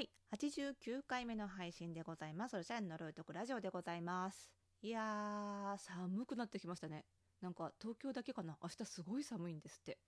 はい89回目の配信でございます。そちら呪いとくラジオでございます。いやー寒くなってきましたね。なんか東京だけかな？明日すごい寒いんですって。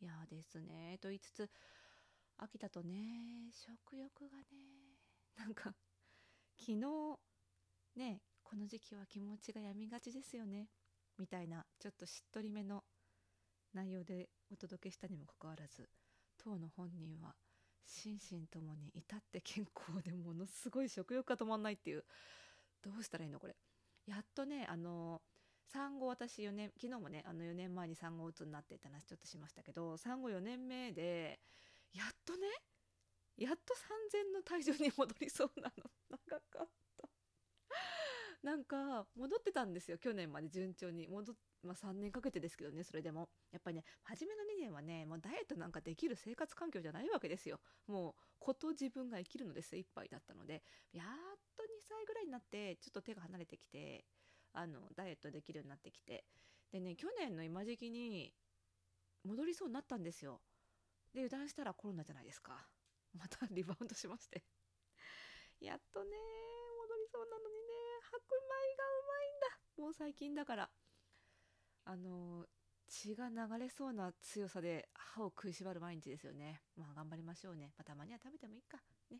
いやですね。と言いつつ秋だとね食欲がねなんか昨日ねこの時期は気持ちが病みがちですよね。みたいなちょっとしっとりめの内容でお届けしたにもかかわらず当の本人は心身ともに至って健康でものすごい食欲が止まんないっていう。どうしたらいいのこれ。やっとねあの産後私4年昨日もねあの4年前に産後うつになってって話ちょっとしましたけど産後4年目でやっとねやっと3000の体重に戻りそうなの。長かった。なんか戻ってたんですよ去年まで順調に。戻っまあ、3年かけてですけどねそれでも。やっぱりね初めの2年はねもうダイエットなんかできる生活環境じゃないわけですよ。もうこと自分が生きるので精一杯だったので。やっと2歳ぐらいになってちょっと手が離れてきてあのダイエットできるようになってきて。でね去年の今時期に戻りそうになったんですよ。で油断したらコロナじゃないですか。またリバウンドしまして。やっとね戻りそうなのに。白米がうまいんだ。もう最近だから。あの血が流れそうな強さで歯を食いしばる毎日ですよね。まあ頑張りましょうね、まあ、たまには食べてもいいか。ね。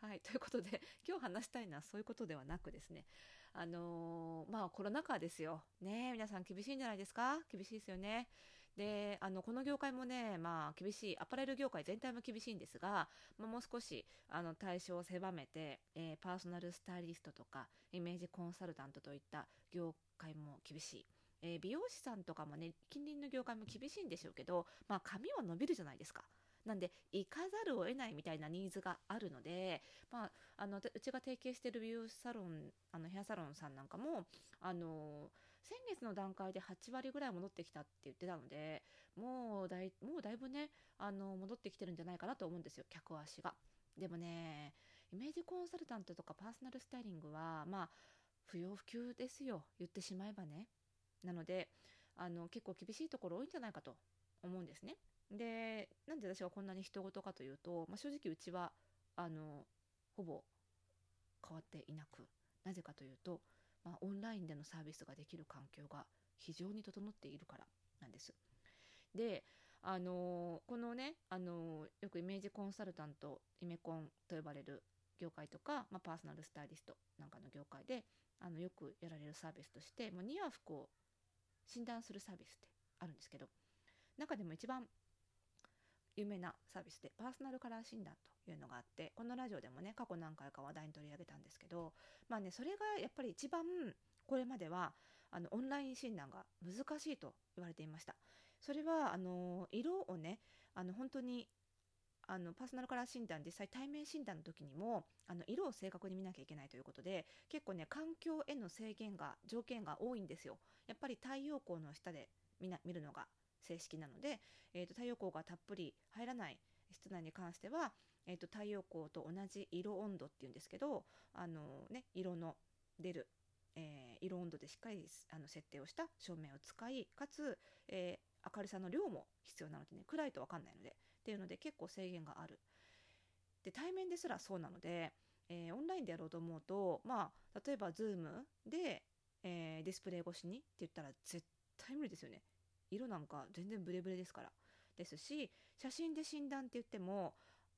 はい。ということで今日話したいのはそういうことではなくですね。あの、まあコロナ禍ですよ。ね皆さん厳しいんじゃないですか？厳しいですよね。であのこの業界もねまあ厳しいアパレル業界全体も厳しいんですが、まあ、もう少しあの対象を狭めて、えー、パーソナルスタイリストとかイメージコンサルタントといった業界も厳しいえー、美容師さんとかもね近隣の業界も厳しいんでしょうけど、まあ、髪は伸びるじゃないですか。なんで行かざるを得ないみたいなニーズがあるので、まあ、あのうちが提携してる美容師サロンあのヘアサロンさんなんかもあの先月の段階で8割ぐらい戻ってきたって言ってたのでもうだいもうだいぶねあの戻ってきてるんじゃないかなと思うんですよ客足が。でもねイメージコンサルタントとかパーソナルスタイリングはまあ不要不急ですよ言ってしまえばね。なのであの結構厳しいところ多いんじゃないかと思うんですね。でなんで私はこんなに人事かというと、まあ、正直うちはあのほぼ変わっていなくなぜかというと、まあ、オンラインでのサービスができる環境が非常に整っているからなんです。であのこのねあのよくイメージコンサルタントイメコンと呼ばれる業界とか、まあ、パーソナルスタイリストなんかの業界であのよくやられるサービスとして、まあ、ニア服を診断するサービスってあるんですけど中でも一番有名なサービスでパーソナルカラー診断というのがあってこのラジオでもね過去何回か話題に取り上げたんですけどまあねそれがやっぱり一番これまではあのオンライン診断が難しいと言われていました。それはあの色をねあの本当にあのパーソナルカラー診断実際対面診断の時にもあの色を正確に見なきゃいけないということで結構ね環境への制限が条件が多いんですよ。やっぱり太陽光の下で見な見るのが正式なので、えーと、太陽光がたっぷり入らない室内に関しては、えーと、太陽光と同じ色温度っていうんですけどあの、ね、色の出る、えー、色温度でしっかりあの設定をした照明を使いかつ、えー、明るさの量も必要なのでね暗いと分かんないのでっていうので結構制限がある。で対面ですらそうなので、えー、オンラインでやろうと思うとまあ例えば Zoom で、えー、ディスプレイ越しにって言ったら絶対無理ですよね。色なんか全然ブレブレですから。ですし写真で診断って言っても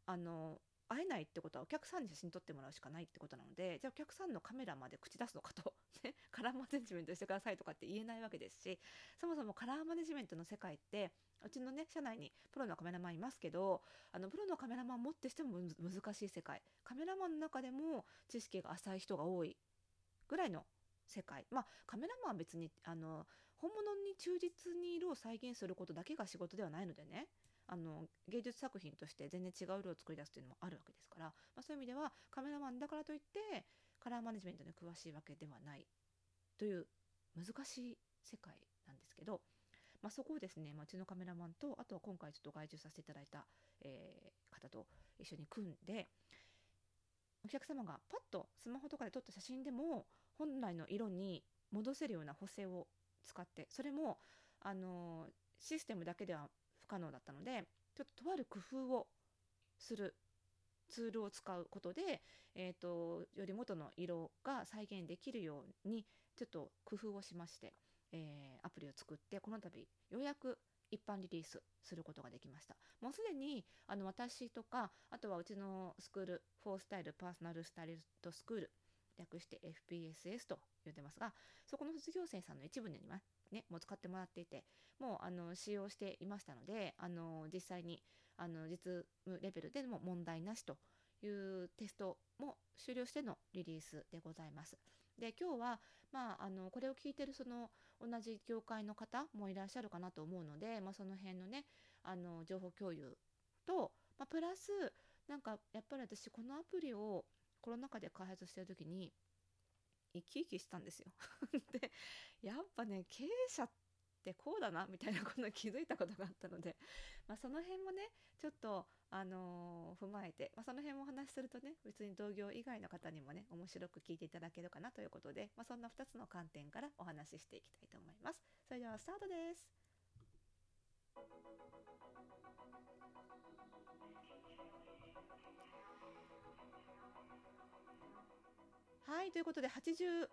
あの会えないってことはお客さんに写真撮ってもらうしかないってことなのでじゃあお客さんのカメラまで口出すのかと、ね、カラーマネジメントしてくださいとかって言えないわけですしそもそもカラーマネジメントの世界ってうちのね社内にプロのカメラマンいますけどあのプロのカメラマン持ってしても難しい世界。カメラマンの中でも知識が浅い人が多いぐらいの世界。まあカメラマンは別にあの本物に忠実に色を再現することだけが仕事ではないのでね。あの芸術作品として全然違う色を作り出すというのもあるわけですから、まあ、そういう意味ではカメラマンだからといってカラーマネジメントに詳しいわけではない。という難しい世界なんですけど、まあ、そこをですね、まあ、うちのカメラマンとあとは今回ちょっと外注させていただいた、えー、方と一緒に組んでお客様がパッとスマホとかで撮った写真でも本来の色に戻せるような補正を使ってそれもあのシステムだけでは不可能だったのでちょっととある工夫をするツールを使うことで、えーと、より元の色が再現できるようにちょっと工夫をしまして、えー、アプリを作ってこの度ようやく一般リリースすることができました。もうすでにあの私とかあとはうちのスクールフォースタイルパーソナルスタイリストスクール略して FPSS と言ってますがそこの卒業生さんの一部にはねもう使ってもらっていてもうあの使用していましたのであの実際にあの実務レベルでも問題なしというテストも終了してのリリースでございます。で今日は、まあ、あのこれを聞いてるその同じ業界の方もいらっしゃるかなと思うので、まあ、その辺のねあの情報共有と、まあ、プラスなんかやっぱり私このアプリをコロナ禍で開発してる時に生き生きしたんですよ でやっぱね経営者ってこうだなみたいなことに気づいたことがあったので、まあ、その辺もねちょっと、あのー、踏まえて、まあ、その辺もお話しするとね別に同業以外の方にもね面白く聞いていただけるかなということで、まあ、そんな2つの観点からお話ししていきたいと思います。それではスタートです。はい、ということで89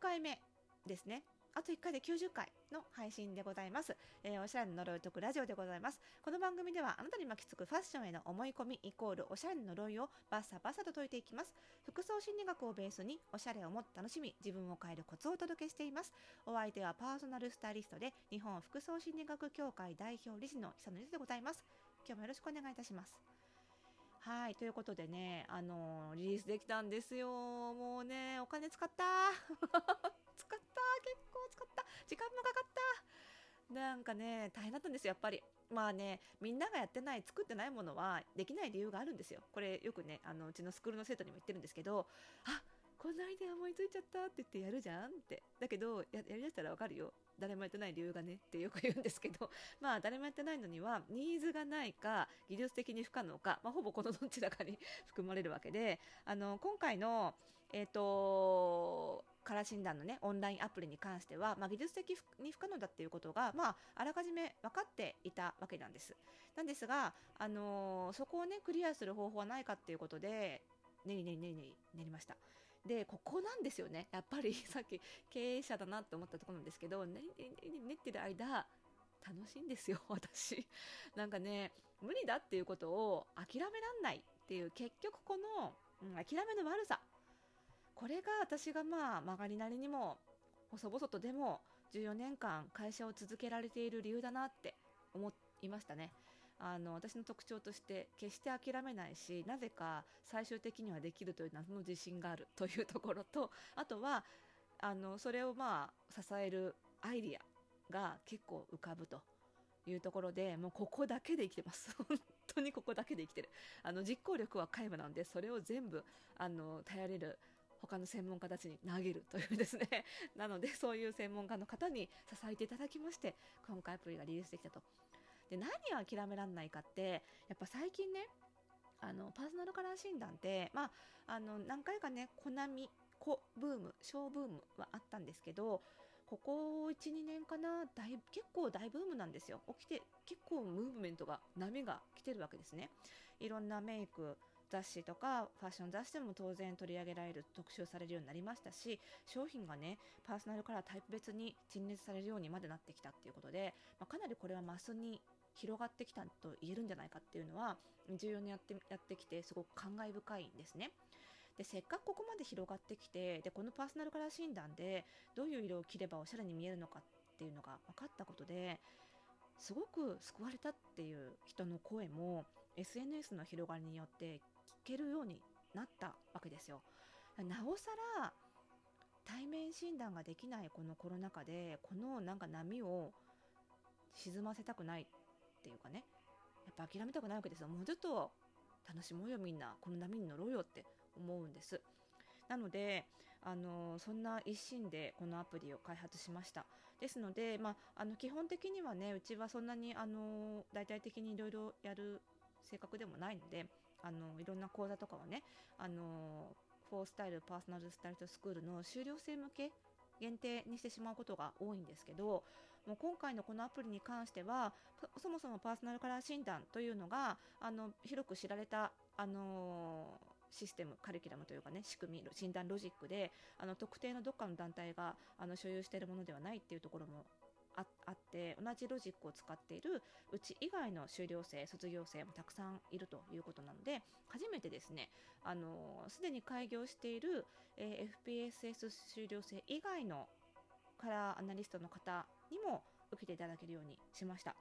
回目ですね。あと1回で90回の配信でございます。えー、おしゃれの呪いを解くラジオでございます。この番組ではあなたに巻きつくファッションへの思い込みイコールおしゃれの呪いをバッサバサと解いていきます。服装心理学をベースにおしゃれをもっと楽しみ、自分を変えるコツをお届けしています。お相手はパーソナルスタイリストで日本服装心理学協会代表理事の久野理でございます。今日もよろしくお願いいたします。はい、ということでね、あのー、リリースできたんですよ。もうね、お金使った 使った結構使った時間もかかったなんかね、大変だったんですよ、やっぱり。まあね、みんながやってない、作ってないものはできない理由があるんですよ。これよくね、あのうちのスクールの生徒にも言ってるんですけど、あこんなアイデア思いついちゃったって言ってやるじゃんって。だけど、ややりだしたらわかるよ。誰もやってない理由がねってよく言うんですけど、まあ誰もやってないのにはニーズがないか技術的に不可能か、まあ、ほぼこのどちらかに 含まれるわけで、あの、今回の、えっ、ー、と、カラー診断のね、オンラインアプリに関しては、まあ、技術的に不可能だっていうことが、まあ、あらかじめ分かっていたわけなんです。なんですが、あのー、そこをね、クリアする方法はないかっていうことで、ねりねりねりねり練りました。で、ここなんですよね。やっぱり さっき経営者だなって思ったところなんですけど、ねねねってる間、楽しいんですよ、私。なんかね、無理だっていうことを諦めらんないっていう、結局この、うん、諦めの悪さ。これが私がまあ曲がりなりにも細々とでも14年間会社を続けられている理由だなって思いましたね。あの私の特徴として決して諦めないしなぜか最終的にはできるという謎の自信がある というところとあとはあのそれをまあ支えるアイディアが結構浮かぶと。いうところでもうここだけで生きてます。本当にここだけで生きてる。あの実行力は皆無なのでそれを全部あの頼れる他の専門家たちに投げる というですね。なのでそういう専門家の方に支えていただきまして今回アプリがリリースできたと。で何を諦められないかってやっぱ最近ねあのパーソナルカラー診断ってまああの何回かねコナミコブーム小ブームはあったんですけどここ12年かな大結構大ブームなんですよ。起きて結構ムーブメントが波が来てるわけですね。いろんなメイク雑誌とかファッション雑誌でも当然取り上げられる特集されるようになりましたし商品がねパーソナルカラータイプ別に陳列されるようにまでなってきたっていうことで、まあ、かなりこれはマスに広がってきたと言えるんじゃないかっていうのは14年やってやってきてすごく感慨深いんですね。でせっかくここまで広がってきてでこのパーソナルカラー診断でどういう色を着ればおしゃれに見えるのかっていうのが分かったことですごく救われたっていう人の声も SNS の広がりによって聞けるようになったわけですよ。なおさら対面診断ができないこのコロナ禍でこのなんか波を沈ませたくないっていうかね。やっぱ諦めたくないわけですよ。もうちょっと楽しもうよみんな。この波に乗ろうよって思うんです。なのであのそんな一心でこのアプリを開発しました。ですので、まあ、あの基本的にはねうちはそんなにあの大々的にいろいろやる性格でもないのであのいろんな講座とかはねあのフォースタイルパーソナルスタイルスクールの修了生向け限定にしてしまうことが多いんですけどもう今回のこのアプリに関してはそもそもパーソナルカラー診断というのがあの広く知られたあのシステムカリキュラムというかね仕組み診断ロジックであの特定のどっかの団体があの所有しているものではないっていうところもあって同じロジックを使っているうち以外の修了生卒業生もたくさんいるということなので初めてですねあのすでに開業している、えー、FPSS 修了生以外のカラーアナリストの方にも受けていただけるようにしました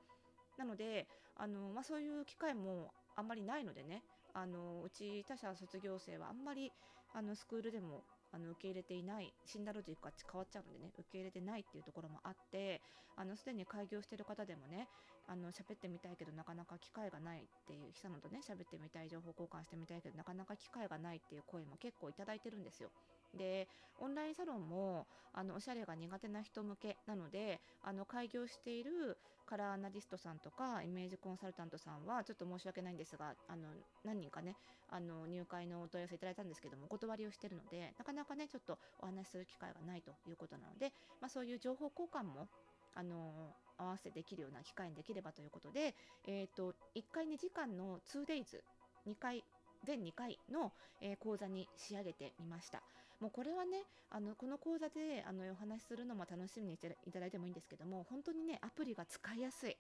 なのであの、まあ、そういう機会もあんまりないのでねあのうち他社卒業生はあんまりあのスクールでもあの受け入れていない死んだロジックが変わっちゃうのでね受け入れてないっていうところもあってあのすでに開業してる方でもねあの喋ってみたいけどなかなか機会がないっていう久野とね喋ってみたい情報交換してみたいけどなかなか機会がないっていう声も結構いただいてるんですよ。でオンラインサロンもあのおしゃれが苦手な人向けなのであの開業しているカラーアナリストさんとかイメージコンサルタントさんはちょっと申し訳ないんですがあの何人かねあの入会のお問い合わせいただいたんですけどもお断りをしているのでなかなかねちょっとお話しする機会がないということなので、まあ、そういう情報交換もあの合わせできるような機会にできればということで、えーと、1回2時間の 2days 2回全2回の、え、講座に仕上げてみました。もうこれはね、あのこの講座であのお話しするのも楽しみにしていただいてもいいんですけども、本当にね、アプリが使いやすい、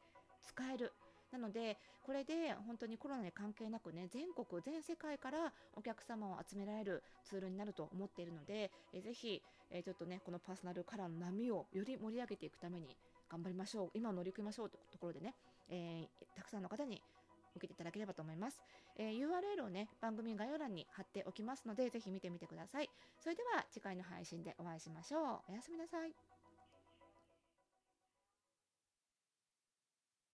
使える。なので、これで本当にコロナに関係なくね、全国、全世界からお客様を集められるツールになると思っているので、えぜひ、えちょっとね、このパーソナルカラーの波をより盛り上げていくために頑張りましょう。今乗り組みましょうというところでね、えー、たくさんの方に受けていただければと思います。えー、URL をね、番組概要欄に貼っておきますので、ぜひ見てみてください。それでは次回の配信でお会いしましょう。おやすみなさい。